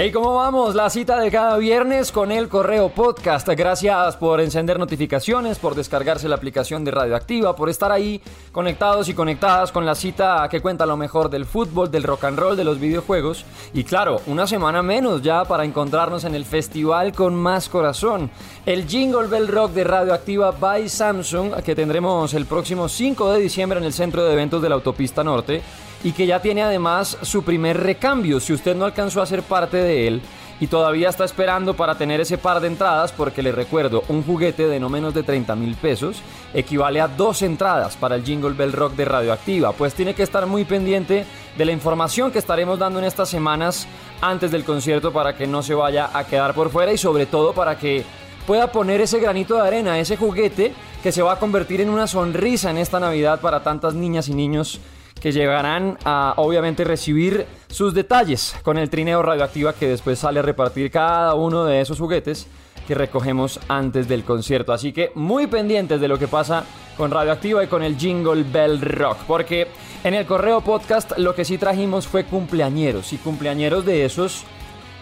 Hey, ¿cómo vamos? La cita de cada viernes con el Correo Podcast. Gracias por encender notificaciones, por descargarse la aplicación de Radioactiva, por estar ahí conectados y conectadas con la cita que cuenta lo mejor del fútbol, del rock and roll, de los videojuegos. Y claro, una semana menos ya para encontrarnos en el festival con más corazón. El Jingle Bell Rock de Radioactiva by Samsung, que tendremos el próximo 5 de diciembre en el centro de eventos de la Autopista Norte y que ya tiene además su primer recambio. Si usted no alcanzó a ser parte de él y todavía está esperando para tener ese par de entradas porque le recuerdo, un juguete de no menos de 30 mil pesos equivale a dos entradas para el Jingle Bell Rock de Radioactiva, pues tiene que estar muy pendiente de la información que estaremos dando en estas semanas antes del concierto para que no se vaya a quedar por fuera y sobre todo para que pueda poner ese granito de arena, ese juguete que se va a convertir en una sonrisa en esta Navidad para tantas niñas y niños que llegarán a obviamente recibir sus detalles con el trineo radioactiva que después sale a repartir cada uno de esos juguetes que recogemos antes del concierto. Así que muy pendientes de lo que pasa con Radioactiva y con el Jingle Bell Rock, porque en el correo podcast lo que sí trajimos fue cumpleañeros y cumpleañeros de esos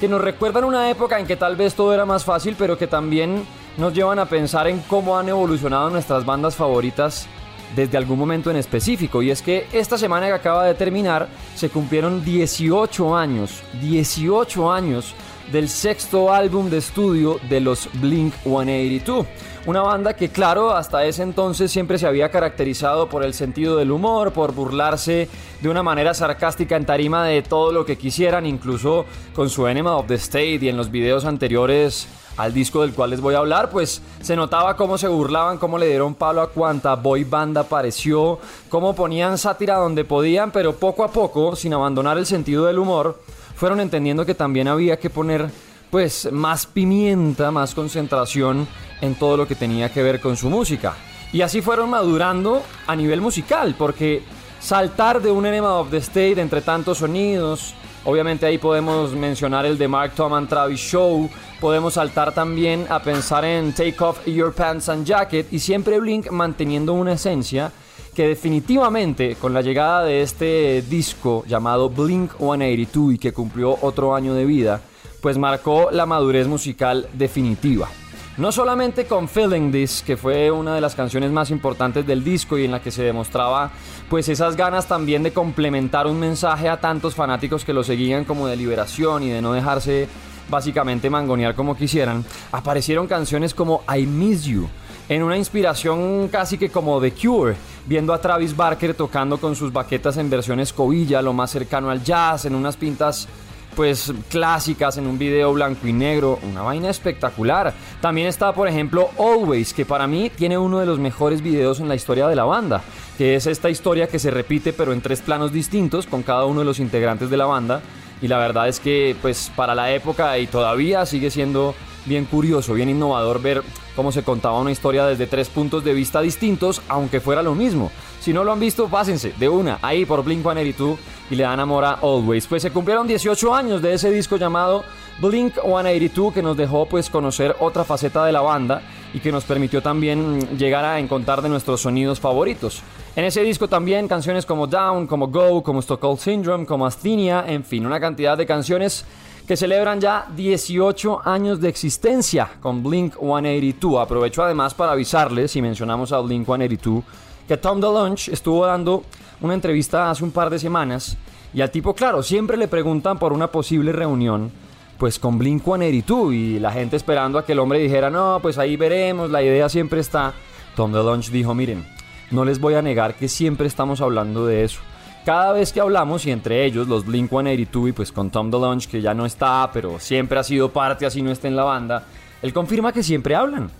que nos recuerdan una época en que tal vez todo era más fácil, pero que también nos llevan a pensar en cómo han evolucionado nuestras bandas favoritas desde algún momento en específico. Y es que esta semana que acaba de terminar se cumplieron 18 años, 18 años del sexto álbum de estudio de los Blink 182. Una banda que claro, hasta ese entonces siempre se había caracterizado por el sentido del humor, por burlarse de una manera sarcástica en tarima de todo lo que quisieran, incluso con su Enema of the State y en los videos anteriores al disco del cual les voy a hablar, pues se notaba cómo se burlaban, cómo le dieron palo a cuanta boy banda apareció, cómo ponían sátira donde podían, pero poco a poco, sin abandonar el sentido del humor, fueron entendiendo que también había que poner pues más pimienta, más concentración en todo lo que tenía que ver con su música. Y así fueron madurando a nivel musical, porque saltar de un Enema of the State entre tantos sonidos, obviamente ahí podemos mencionar el de Mark Tom Travis Show, podemos saltar también a pensar en Take Off Your Pants and Jacket y siempre Blink manteniendo una esencia que definitivamente con la llegada de este disco llamado Blink 182 y que cumplió otro año de vida, pues marcó la madurez musical definitiva. No solamente con Feeling This, que fue una de las canciones más importantes del disco y en la que se demostraba pues esas ganas también de complementar un mensaje a tantos fanáticos que lo seguían como de liberación y de no dejarse básicamente mangonear como quisieran, aparecieron canciones como I Miss You, en una inspiración casi que como The Cure, viendo a Travis Barker tocando con sus baquetas en versión escobilla, lo más cercano al jazz, en unas pintas pues clásicas en un video blanco y negro, una vaina espectacular. También está, por ejemplo, Always, que para mí tiene uno de los mejores videos en la historia de la banda, que es esta historia que se repite pero en tres planos distintos con cada uno de los integrantes de la banda y la verdad es que pues para la época y todavía sigue siendo bien curioso, bien innovador ver cómo se contaba una historia desde tres puntos de vista distintos, aunque fuera lo mismo. Si no lo han visto, pásense de una ahí por Blink 182 y le dan a Always. Pues se cumplieron 18 años de ese disco llamado Blink 182 que nos dejó pues conocer otra faceta de la banda y que nos permitió también llegar a encontrar de nuestros sonidos favoritos. En ese disco también canciones como Down, como Go, como Stockholm Syndrome, como Asthenia, en fin, una cantidad de canciones que celebran ya 18 años de existencia con Blink 182. Aprovecho además para avisarles, si mencionamos a Blink 182, que Tom DeLonge estuvo dando una entrevista hace un par de semanas y al tipo, claro, siempre le preguntan por una posible reunión pues con Blink 182 y la gente esperando a que el hombre dijera, no, pues ahí veremos, la idea siempre está. Tom DeLonge dijo, miren, no les voy a negar que siempre estamos hablando de eso. Cada vez que hablamos, y entre ellos los Blink 182 y pues con Tom DeLonge, que ya no está, pero siempre ha sido parte así no esté en la banda, él confirma que siempre hablan.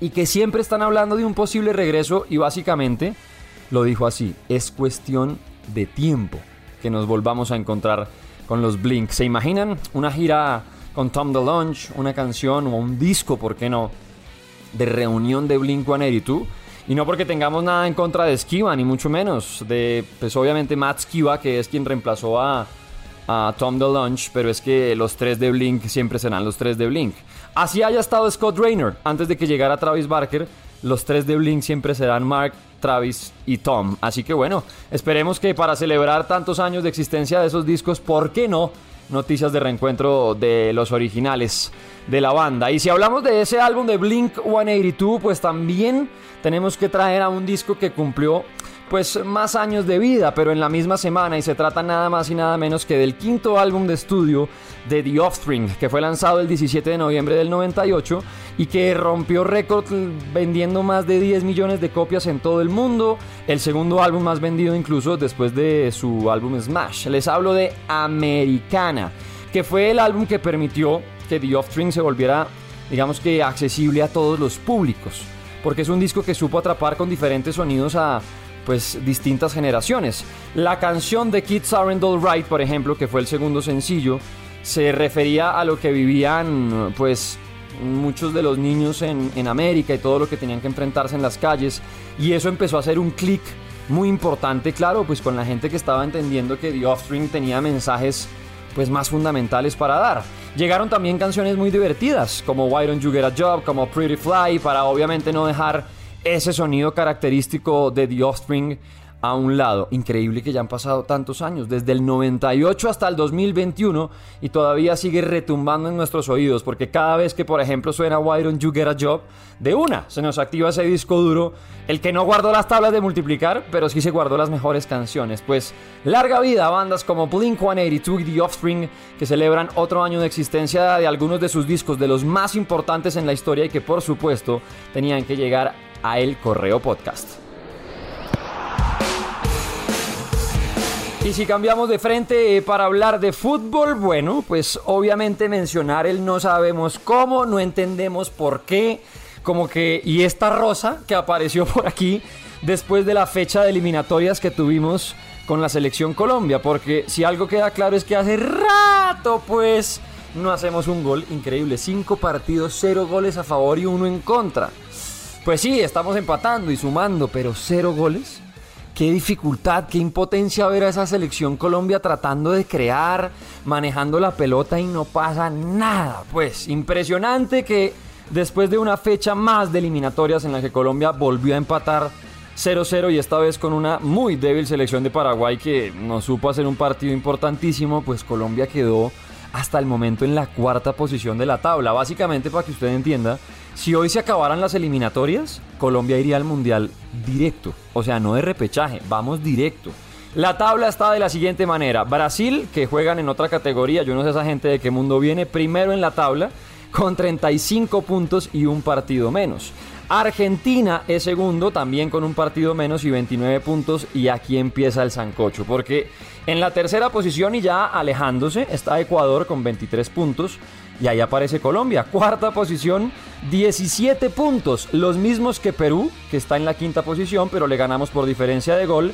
Y que siempre están hablando de un posible regreso y básicamente lo dijo así, es cuestión de tiempo que nos volvamos a encontrar con los Blink. ¿Se imaginan una gira con Tom DeLonge, una canción o un disco, por qué no, de reunión de Blink 182? Y no porque tengamos nada en contra de Skiba, ni mucho menos. De, pues obviamente Matt Skiba, que es quien reemplazó a, a Tom DeLonge, pero es que los tres de Blink siempre serán los tres de Blink. Así haya estado Scott Raynor antes de que llegara Travis Barker, los tres de Blink siempre serán Mark, Travis y Tom. Así que bueno, esperemos que para celebrar tantos años de existencia de esos discos, ¿por qué no? Noticias de reencuentro de los originales de la banda. Y si hablamos de ese álbum de Blink 182, pues también tenemos que traer a un disco que cumplió pues más años de vida, pero en la misma semana y se trata nada más y nada menos que del quinto álbum de estudio de The Offspring, que fue lanzado el 17 de noviembre del 98 y que rompió récord vendiendo más de 10 millones de copias en todo el mundo, el segundo álbum más vendido incluso después de su álbum Smash. Les hablo de Americana, que fue el álbum que permitió que The Offspring se volviera, digamos que, accesible a todos los públicos, porque es un disco que supo atrapar con diferentes sonidos a pues distintas generaciones. La canción de Kids Aren't All Right, por ejemplo, que fue el segundo sencillo, se refería a lo que vivían pues muchos de los niños en, América y todo lo que tenían que enfrentarse en las calles y eso empezó a hacer un clic muy importante, claro, pues con la gente que estaba entendiendo que The Offspring tenía mensajes pues más fundamentales para dar. Llegaron también canciones muy divertidas, como Why Don't You Get a Job, como Pretty Fly, para obviamente no dejar ese sonido característico de The Offspring a un lado. Increíble que ya han pasado tantos años, desde el 98 hasta el 2021 y todavía sigue retumbando en nuestros oídos porque cada vez que por ejemplo suena Why Don't You Get a Job, de una se nos activa ese disco duro, el que no guardó las tablas de multiplicar, pero sí se guardó las mejores canciones. Pues larga vida a bandas como Blink 182 y The Offspring que celebran otro año de existencia de algunos de sus discos de los más importantes en la historia y que por supuesto tenían que llegar a El Correo Podcast. Y si cambiamos de frente eh, para hablar de fútbol, bueno, pues obviamente mencionar el no sabemos cómo, no entendemos por qué, como que, y esta rosa que apareció por aquí después de la fecha de eliminatorias que tuvimos con la selección Colombia, porque si algo queda claro es que hace rato pues no hacemos un gol increíble, cinco partidos, cero goles a favor y uno en contra. Pues sí, estamos empatando y sumando, pero cero goles qué dificultad, qué impotencia ver a esa selección Colombia tratando de crear, manejando la pelota y no pasa nada. Pues impresionante que después de una fecha más de eliminatorias en la que Colombia volvió a empatar 0-0 y esta vez con una muy débil selección de Paraguay que no supo hacer un partido importantísimo, pues Colombia quedó hasta el momento en la cuarta posición de la tabla. Básicamente, para que usted entienda, si hoy se acabaran las eliminatorias, Colombia iría al Mundial directo. O sea, no de repechaje, vamos directo. La tabla está de la siguiente manera. Brasil, que juegan en otra categoría, yo no sé esa gente de qué mundo viene, primero en la tabla con 35 puntos y un partido menos. Argentina es segundo, también con un partido menos y 29 puntos. Y aquí empieza el sancocho, porque en la tercera posición y ya alejándose está Ecuador con 23 puntos. Y ahí aparece Colombia, cuarta posición, 17 puntos, los mismos que Perú, que está en la quinta posición, pero le ganamos por diferencia de gol.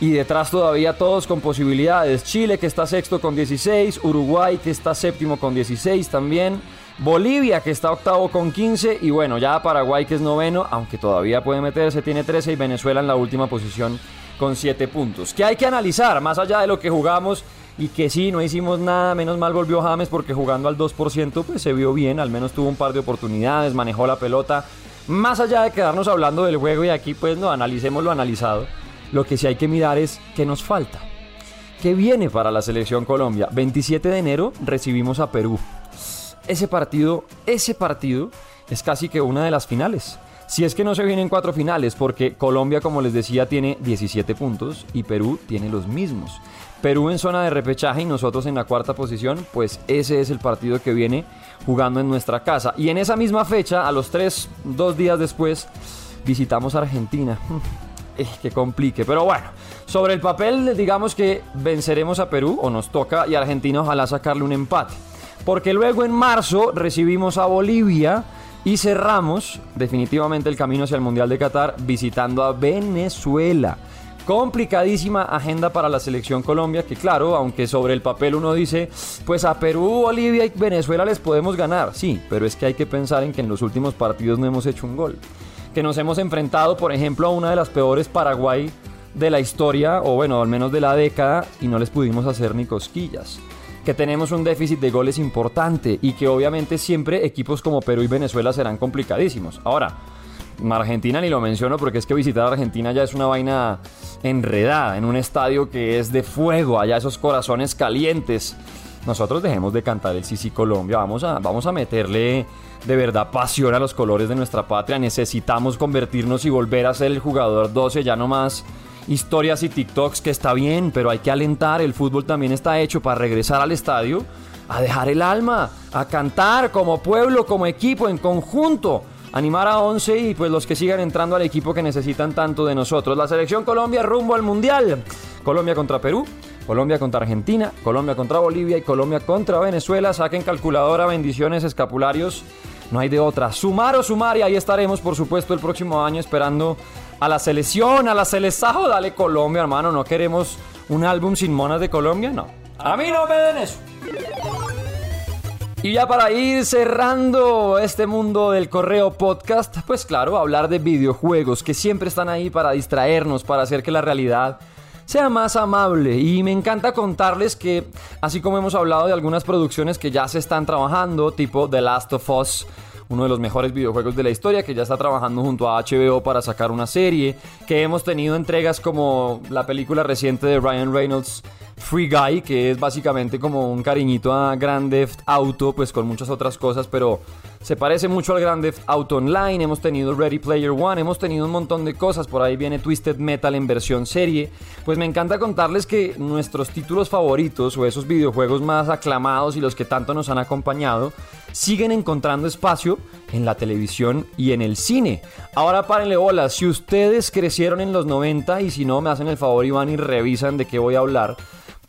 Y detrás todavía todos con posibilidades. Chile que está sexto con 16, Uruguay que está séptimo con 16 también. Bolivia que está octavo con 15 y bueno, ya Paraguay que es noveno, aunque todavía puede meterse, tiene 13 y Venezuela en la última posición con 7 puntos. ¿Qué hay que analizar? Más allá de lo que jugamos y que sí, no hicimos nada, menos mal volvió James porque jugando al 2% pues se vio bien, al menos tuvo un par de oportunidades, manejó la pelota. Más allá de quedarnos hablando del juego y aquí pues no analicemos lo analizado, lo que sí hay que mirar es qué nos falta. ¿Qué viene para la selección Colombia? 27 de enero recibimos a Perú ese partido, ese partido es casi que una de las finales. Si es que no se vienen cuatro finales, porque Colombia, como les decía, tiene 17 puntos y Perú tiene los mismos. Perú en zona de repechaje y nosotros en la cuarta posición, pues ese es el partido que viene jugando en nuestra casa. Y en esa misma fecha, a los tres, dos días después, visitamos Argentina. Eh, que complique, pero bueno, sobre el papel digamos que venceremos a Perú o nos toca y Argentina ojalá sacarle un empate porque luego en marzo recibimos a Bolivia Y cerramos definitivamente el camino hacia el Mundial de Qatar visitando a Venezuela. Complicadísima agenda para la selección Colombia, que claro, aunque sobre el papel uno dice, pues a Perú, Bolivia y Venezuela les podemos ganar, sí, pero es que hay que pensar en que en los últimos partidos no hemos hecho un gol. Que nos hemos enfrentado, por ejemplo, a una de las peores Paraguay de la historia, o bueno, al menos de la década, y no les pudimos hacer ni cosquillas que tenemos un déficit de goles importante y que obviamente siempre equipos como Perú y Venezuela serán complicadísimos. Ahora, Argentina ni lo menciono porque es que visitar Argentina ya es una vaina enredada en un estadio que es de fuego, allá esos corazones calientes. Nosotros dejemos de cantar el Sisi Colombia, vamos a, vamos a meterle de verdad pasión a los colores de nuestra patria. Necesitamos convertirnos y volver a ser el jugador 12, ya no más historias y TikToks que está bien, pero hay que alentar. El fútbol también está hecho para regresar al estadio, a dejar el alma, a cantar como pueblo, como equipo, en conjunto. Animar a 11 y pues los que sigan entrando al equipo que necesitan tanto de nosotros. La selección Colombia rumbo al Mundial. Colombia contra Perú, Colombia contra Argentina, Colombia contra Bolivia y Colombia contra Venezuela. Saquen calculadora, bendiciones, escapularios. No hay de otra. Sumar o sumar y ahí estaremos, por supuesto, el próximo año esperando a la selección, a la selesajo. Dale Colombia, hermano. No queremos un álbum sin monas de Colombia, no. A mí no me den eso. Y ya para ir cerrando este mundo del correo podcast, pues claro, hablar de videojuegos que siempre están ahí para distraernos, para hacer que la realidad sea más amable. Y me encanta contarles que, así como hemos hablado de algunas producciones que ya se están trabajando, tipo The Last of Us, uno de los mejores videojuegos de la historia, que ya está trabajando junto a HBO para sacar una serie, que hemos tenido entregas como la película reciente de Ryan Reynolds, Free Guy, que es básicamente como un cariñito a Grand Theft Auto, pues con muchas otras cosas, pero se parece mucho al Grand Theft Auto Online. Hemos tenido Ready Player One, hemos tenido un montón de cosas. Por ahí viene Twisted Metal en versión serie. Pues me encanta contarles que nuestros títulos favoritos o esos videojuegos más aclamados y los que tanto nos han acompañado siguen encontrando espacio en la televisión y en el cine. Ahora párenle bolas, si ustedes crecieron en los 90 y si no me hacen el favor y van y revisan de qué voy a hablar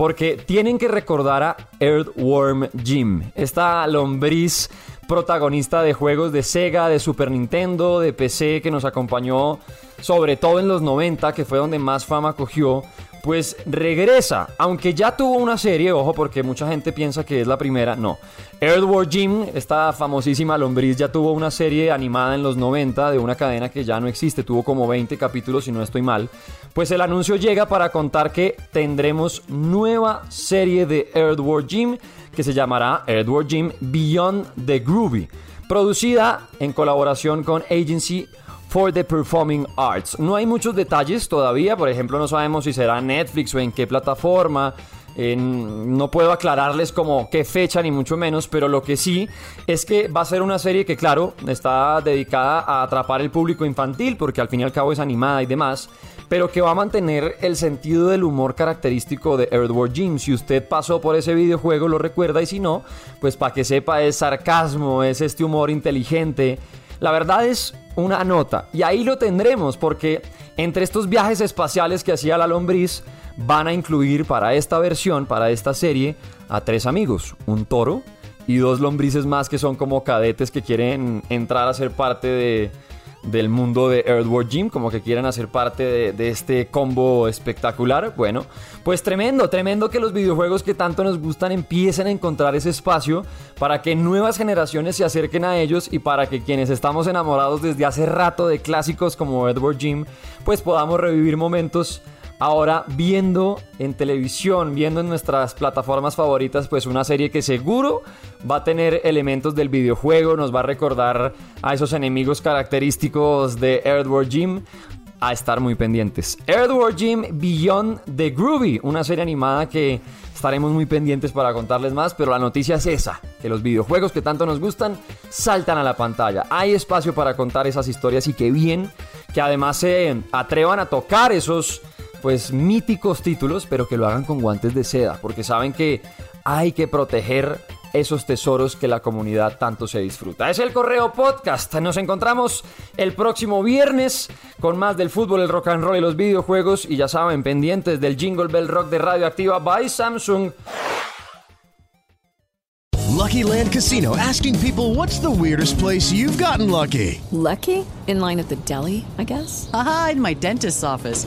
porque tienen que recordar a Earthworm Jim, esta lombriz protagonista de juegos de Sega, de Super Nintendo, de PC que nos acompañó sobre todo en los 90, que fue donde más fama cogió, pues regresa, aunque ya tuvo una serie, ojo, porque mucha gente piensa que es la primera, no. Earthworm Jim, esta famosísima lombriz, ya tuvo una serie animada en los 90 de una cadena que ya no existe, tuvo como 20 capítulos si no estoy mal. Pues el anuncio llega para contar que tendremos nueva serie de Earthworm Jim que se llamará Earthworm Jim Beyond the Groovy, producida en colaboración con Agency for the Performing Arts. No hay muchos detalles todavía, por ejemplo, no sabemos si será Netflix o en qué plataforma. no puedo aclararles como qué fecha ni mucho menos, pero lo que sí es que va a ser una serie que, claro, está dedicada a atrapar el público infantil, porque al fin y al cabo es animada y demás, pero que va a mantener el sentido del humor característico de Earthworm Jim. Si usted pasó por ese videojuego, lo recuerda, y si no, pues para que sepa, es sarcasmo, es este humor inteligente. La verdad es una nota, y ahí lo tendremos, porque entre estos viajes espaciales que hacía la lombriz, van a incluir para esta versión, para esta serie, a tres amigos, un toro y dos lombrices más que son como cadetes que quieren entrar a ser parte de del mundo de Earthworm Jim, como que quieren hacer parte de, de, este combo espectacular. Bueno, pues tremendo, tremendo que los videojuegos que tanto nos gustan empiecen a encontrar ese espacio para que nuevas generaciones se acerquen a ellos y para que quienes estamos enamorados desde hace rato de clásicos como Earthworm Jim, pues podamos revivir momentos ahora viendo en televisión, viendo en nuestras plataformas favoritas, pues una serie que seguro va a tener elementos del videojuego, nos va a recordar a esos enemigos característicos de Earthworm Jim. A estar muy pendientes. Earthworm Jim Beyond the Groovy, una serie animada que estaremos muy pendientes para contarles más, pero la noticia es esa, que los videojuegos que tanto nos gustan saltan a la pantalla. Hay espacio para contar esas historias y que bien que además se atrevan a tocar esos pues míticos títulos, pero que lo hagan con guantes de seda, porque saben que hay que proteger esos tesoros que la comunidad tanto se disfruta. Es el Correo Podcast. Nos encontramos el próximo viernes con más del fútbol, el rock and roll y los videojuegos. Y ya saben, pendientes del Jingle Bell Rock de Radio Activa by Samsung. Lucky Land Casino asking people what's the weirdest place you've gotten lucky? Lucky? In line at the deli, I guess? Aha, in my dentist's office.